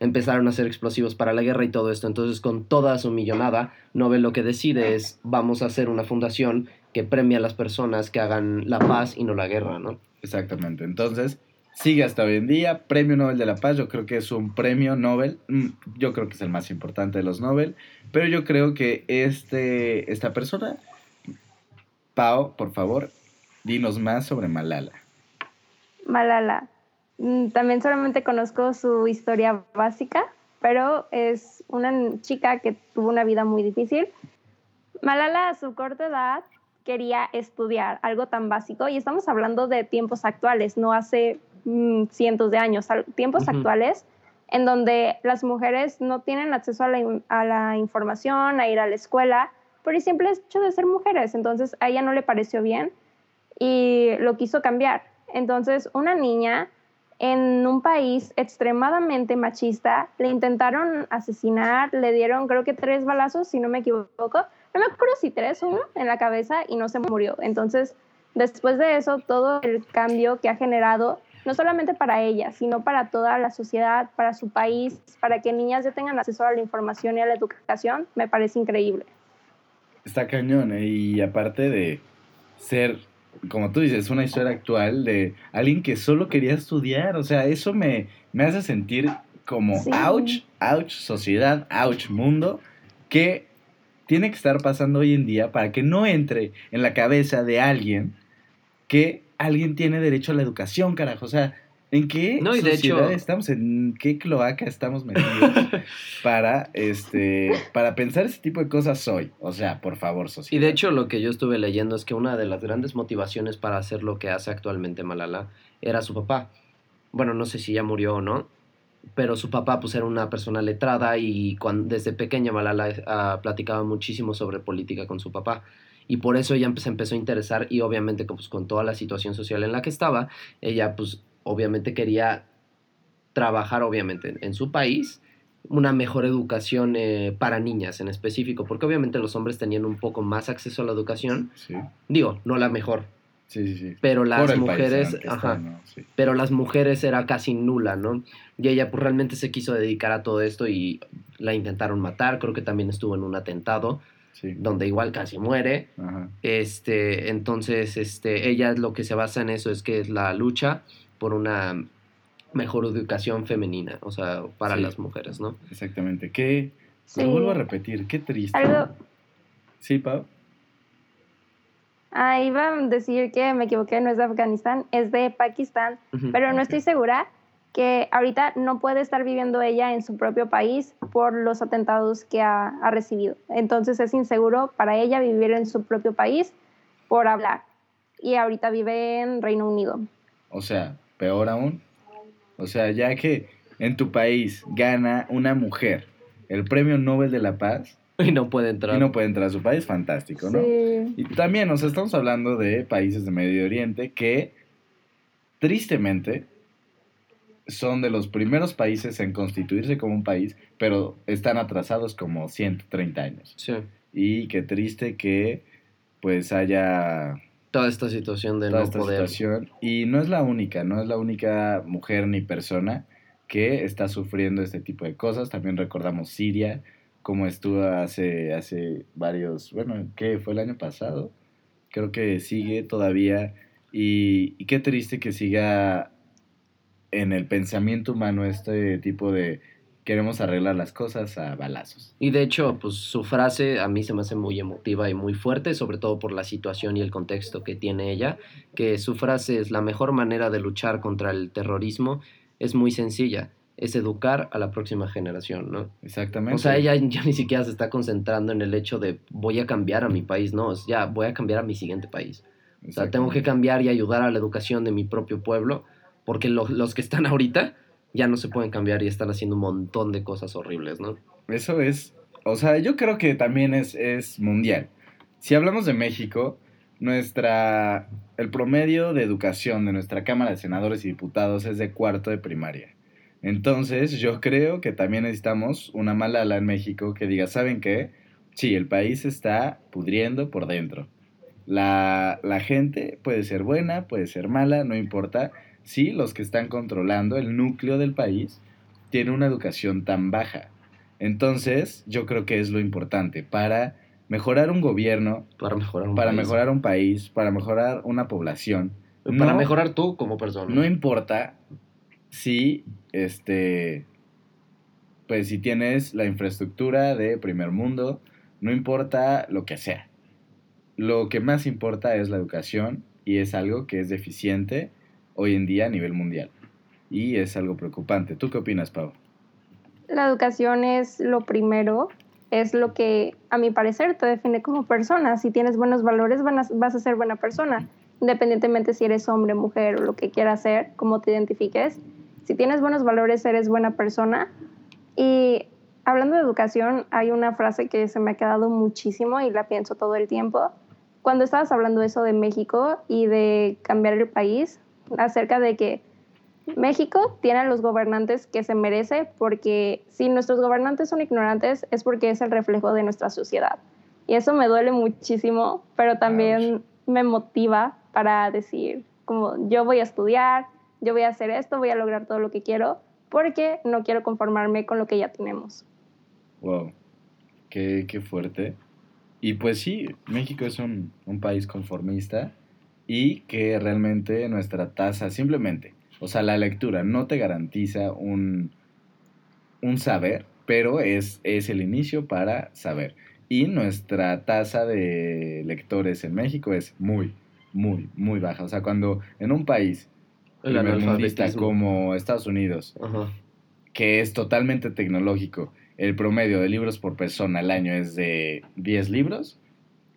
B: Empezaron a hacer explosivos para la guerra y todo esto. Entonces, con toda su millonada, Nobel lo que decide es, vamos a hacer una fundación que premia a las personas que hagan la paz y no la guerra, ¿no?
A: Exactamente. Entonces, sigue hasta hoy en día. Premio Nobel de la Paz, yo creo que es un premio Nobel. mm, Yo creo que es el más importante de los Nobel. Pero yo creo que este, esta persona, Pau, por favor, dinos más sobre Malala.
C: Malala. Mm, También solamente conozco su historia básica, pero es una chica que tuvo una vida muy difícil. Malala a su corta edad quería estudiar algo tan básico y estamos hablando de tiempos actuales, no hace mm, cientos de años, tiempos
B: Ujú.
C: actuales en donde las mujeres no tienen acceso a la, a la información, a ir a la escuela, por el simple hecho de ser mujeres. Entonces a ella no le pareció bien y lo quiso cambiar. Entonces una niña en un país extremadamente machista le intentaron asesinar, le dieron creo que tres balazos, si no me equivoco. No me acuerdo si tres uno en la cabeza y no se murió. Entonces, después de eso, todo el cambio que ha generado, no solamente para ella, sino para toda la sociedad, para su país, para que niñas ya tengan acceso a la información y a la educación, me parece increíble.
A: Está cañón, ¿eh? y aparte de ser, como tú dices, una historia actual de alguien que solo quería estudiar, o sea, eso me, me hace sentir como,
C: Sí.
A: ouch, ouch, sociedad, ouch, mundo, que tiene que estar pasando hoy en día para que no entre en la cabeza de alguien que alguien tiene derecho a la educación, carajo, o sea... ¿En qué
B: No, y de
A: sociedad
B: hecho-
A: estamos? ¿En qué cloaca estamos metidos (laughs) para, este, para pensar ese tipo de cosas hoy? O sea, por favor, sociedad.
B: Y de hecho lo que yo estuve leyendo es que una de las grandes motivaciones para hacer lo que hace actualmente Malala era su papá. Bueno, no sé si ya murió o no, pero su papá pues era una persona letrada y cuando, desde pequeña Malala ah, platicaba muchísimo sobre política con su papá. Y por eso ella se empezó a interesar y obviamente pues, con toda la situación social en la que estaba, ella pues obviamente quería trabajar obviamente en, en su país una mejor educación eh, para niñas en específico, porque obviamente los hombres tenían un poco más acceso a la educación,
A: Sí,
B: digo, no la mejor,
A: sí, sí. sí.
B: pero las
A: país
B: mujeres, ajá,
A: está, ¿no? Sí.
B: pero las mujeres era casi nula, ¿no? Y ella pues realmente se quiso dedicar a todo esto y la intentaron matar, creo que también estuvo en un atentado
A: sí.
B: donde igual casi muere.
A: Ajá.
B: Este, entonces, este, ella lo que se basa en eso es que es la lucha por una mejor educación femenina, o sea, para
A: Sí.
B: las mujeres, ¿no?
A: Exactamente. ¿Qué?
C: Sí.
A: Lo vuelvo a repetir, qué triste.
C: Algo,
A: Sí, Pau.
C: ah, iba a decir que me equivoqué, no es de Afganistán, es de Pakistán, pero no estoy segura que ahorita no puede estar viviendo ella en su propio país por los atentados que ha, ha recibido. Entonces es inseguro para ella vivir en su propio país por hablar. y ahorita vive en Reino Unido.
A: O sea, peor aún. O sea, ya que en tu país gana una mujer el premio Nobel de la Paz. (laughs)
B: Y no puede entrar.
A: Y no puede entrar a su país, fantástico, ¿no? Sí. Y también, o sea, estamos hablando de países de Medio Oriente que, tristemente, son de los primeros países en constituirse como un país, pero están atrasados como 130 años. Sí. Y qué triste que, pues, haya
B: toda esta situación de
A: toda esta Situación. Y no es la única, no es la única mujer ni persona que está sufriendo este tipo de cosas. También recordamos Siria, como estuvo hace, hace varios, bueno, ¿qué fue el año pasado? Creo que sigue todavía. Y, y qué triste que siga en el pensamiento humano este tipo de queremos arreglar las cosas a balazos.
B: Y de hecho, pues su frase a mí se me hace muy emotiva y muy fuerte, sobre todo por la situación y el contexto que tiene ella, que su frase es la mejor manera de luchar contra el terrorismo es muy sencilla, es educar a la próxima generación, ¿no?
A: Exactamente.
B: O sea, ella (laughs) ya ni siquiera se está concentrando en el hecho de voy a cambiar a mi país, no, es ya voy a cambiar a mi siguiente país. O sea, tengo que cambiar y ayudar a la educación de mi propio pueblo, porque los que están ahorita ya no se pueden cambiar y están haciendo un montón de cosas horribles, ¿no?
A: Eso es, o sea, yo creo que también es, es mundial. Si hablamos de México, nuestra, el promedio de educación de nuestra Cámara de Senadores y Diputados es de cuarto de primaria. Entonces, yo creo que también necesitamos una mala ala en México que diga, ¿saben qué? Sí, el país está pudriendo por dentro. La, la gente puede ser buena, puede ser mala, no importa, sí, los que están controlando el núcleo del país tienen una educación tan baja. Entonces, yo creo que es lo importante para mejorar un gobierno,
B: para mejorar un,
A: para país. Mejorar un país, para mejorar una población.
B: Para mejorar tú como persona.
A: No importa si, este, pues si tienes la infraestructura de primer mundo, no importa lo que sea. Lo que más importa es la educación y es algo que es deficiente hoy en día a nivel mundial. Y es algo preocupante. ¿Tú qué opinas, Pau?
C: La educación es lo primero, es lo que a mi parecer te define como persona. Si tienes buenos valores vas a ser buena persona, independientemente si eres hombre, mujer o lo que quieras ser, como te identifiques. Si tienes buenos valores eres buena persona. Y hablando de educación, hay una frase que se me ha quedado muchísimo y la pienso todo el tiempo. Cuando estabas hablando eso de México y de cambiar el país, acerca de que México tiene a los gobernantes que se merece porque si nuestros gobernantes son ignorantes es porque es el reflejo de nuestra sociedad. Y eso me duele muchísimo, pero también me motiva para decir, como yo voy a estudiar, yo voy a hacer esto, voy a lograr todo lo que quiero, porque no quiero conformarme con lo que ya tenemos.
A: Wow, qué, qué fuerte. Y pues sí, México es un, un país conformista y que realmente nuestra tasa simplemente, o sea, la lectura no te garantiza un, un saber, pero es, es el inicio para saber. Y nuestra tasa de lectores en México es muy, muy, muy baja. O sea, cuando en un país como Estados Unidos, que es totalmente tecnológico, el promedio de libros por persona al año es de 10 libros,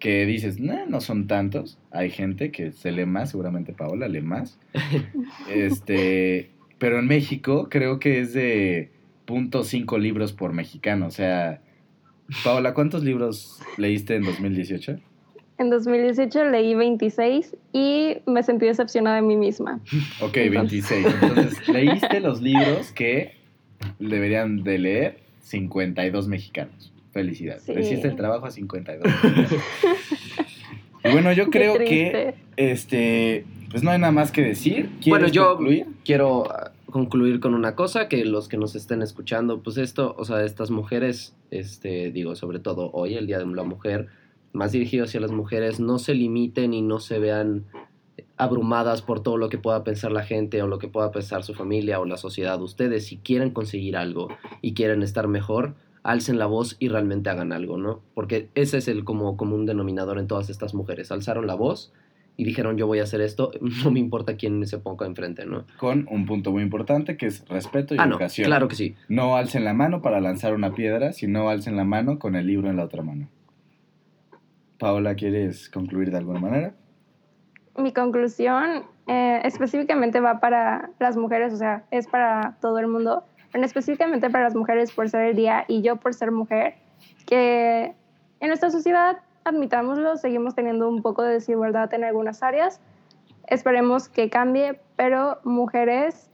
A: que dices, no, no son tantos. Hay gente que se lee más, seguramente Paola lee más. (laughs) este, pero en México creo que es de .5 libros por mexicano. O sea, Paola, ¿cuántos libros leíste en 2018?
C: En 2018 leí 26 y me sentí decepcionada de mí misma. (laughs)
A: Ok, 26. Entonces, leíste los libros que deberían de leer 52 mexicanos. Felicidades. Hiciste el trabajo a 52. y bueno, yo (laughs) creo que este pues no hay nada más que decir.
B: Bueno, yo quiero ah, concluir con una cosa que los que nos estén escuchando, pues esto, o sea, estas mujeres, este, digo, sobre todo hoy, el Día de la Mujer, más dirigido hacia las mujeres, no se limiten y no se vean abrumadas por todo lo que pueda pensar la gente o lo que pueda pensar su familia o la sociedad. Ustedes, si quieren conseguir algo y quieren estar mejor, alcen la voz y realmente hagan algo, ¿no? Porque ese es el como común denominador en todas estas mujeres. Alzaron la voz y dijeron yo voy a hacer esto, (laughs) no me importa quién se ponga enfrente, ¿no?
A: Con un punto muy importante que es respeto y ah, educación.
B: claro que sí.
A: No alcen la mano para lanzar una piedra, sino alcen la mano con el libro en la otra mano. Paola, ¿quieres concluir de alguna manera?
C: mi conclusión eh, específicamente va para las mujeres, o sea, es para todo el mundo, específicamente para las mujeres por ser el día y yo por ser mujer, que en nuestra sociedad, admitámoslo, seguimos teniendo un poco de desigualdad en algunas áreas. Esperemos que cambie, pero mujeres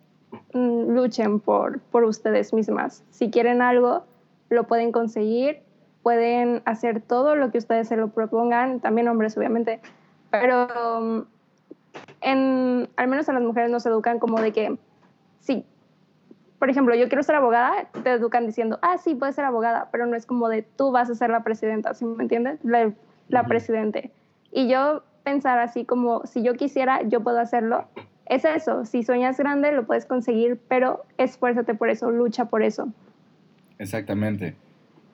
C: mm, luchen por, por ustedes mismas. Si quieren algo, lo pueden conseguir, pueden hacer todo lo que ustedes se lo propongan, también hombres obviamente, pero mm, en, al menos a las mujeres nos educan como de que, sí, por ejemplo, yo quiero ser abogada, te educan diciendo, ah, sí, puedes ser abogada, pero no es como de tú vas a ser la presidenta, ¿sí me entiendes? La, la presidente. Y yo pensar así como, si yo quisiera, yo puedo hacerlo. Es eso, si sueñas grande, lo puedes conseguir, pero esfuérzate por eso, lucha por eso.
A: Exactamente.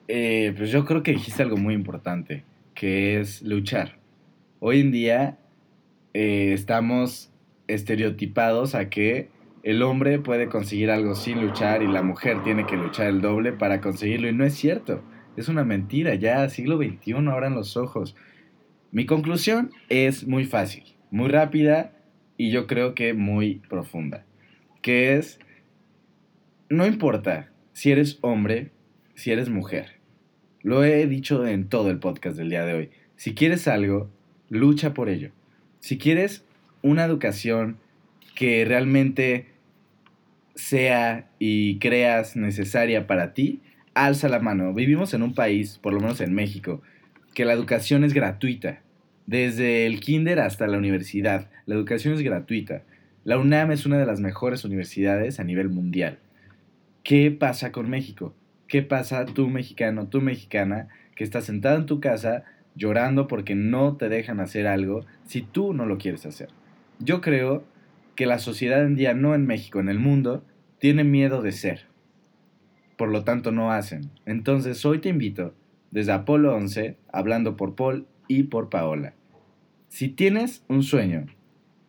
A: Eh, pues yo creo que dijiste algo muy importante, que es luchar. Hoy en día eh, estamos estereotipados a que el hombre puede conseguir algo sin luchar y la mujer tiene que luchar el doble para conseguirlo. Y no es cierto. Es una mentira. Ya siglo XXI ahora en los ojos. Mi conclusión es muy fácil, muy rápida y yo creo que muy profunda. Que es, no importa si eres hombre, si eres mujer. Lo he dicho en todo el podcast del día de hoy. Si quieres algo, lucha por ello. Si quieres una educación que realmente sea y creas necesaria para ti, alza la mano. Vivimos en un país, por lo menos en México, que la educación es gratuita. Desde el kinder hasta la universidad, la educación es gratuita. La UNAM es una de las mejores universidades a nivel mundial. ¿Qué pasa con México? ¿Qué pasa tú mexicano, tú mexicana, que estás sentado en tu casa llorando porque no te dejan hacer algo si tú no lo quieres hacer. Yo creo que la sociedad en día, no en México, en el mundo, tiene miedo de ser. Por lo tanto, no hacen. Entonces, hoy te invito, desde Apolo 11, hablando por Paul y por Paola. Si tienes un sueño,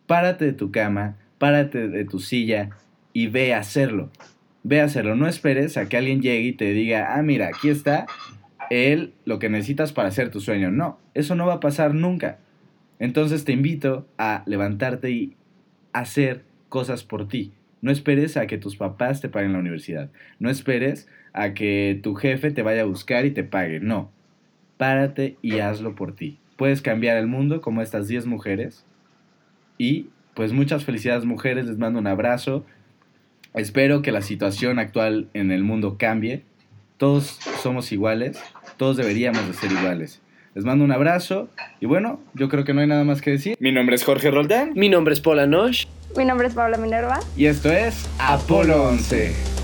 A: párate de tu cama, párate de tu silla y ve a hacerlo. Ve a hacerlo. No esperes a que alguien llegue y te diga, ah, mira, aquí está él lo que necesitas para hacer tu sueño. No, eso no va a pasar nunca. Entonces te invito a levantarte y hacer cosas por ti. No esperes a que tus papás te paguen la universidad. No esperes a que tu jefe te vaya a buscar y te pague. No. Párate y hazlo por ti. Puedes cambiar el mundo como estas 10 mujeres. Y pues muchas felicidades mujeres, les mando un abrazo. Espero que la situación actual en el mundo cambie. Todos somos iguales todos deberíamos de ser iguales. Les mando un abrazo y bueno, yo creo que no hay nada más que decir. Mi nombre es Jorge Roldán.
B: Mi nombre es Paula Nosh.
C: Mi nombre es Paula Minerva.
A: Y esto es Apolo 11.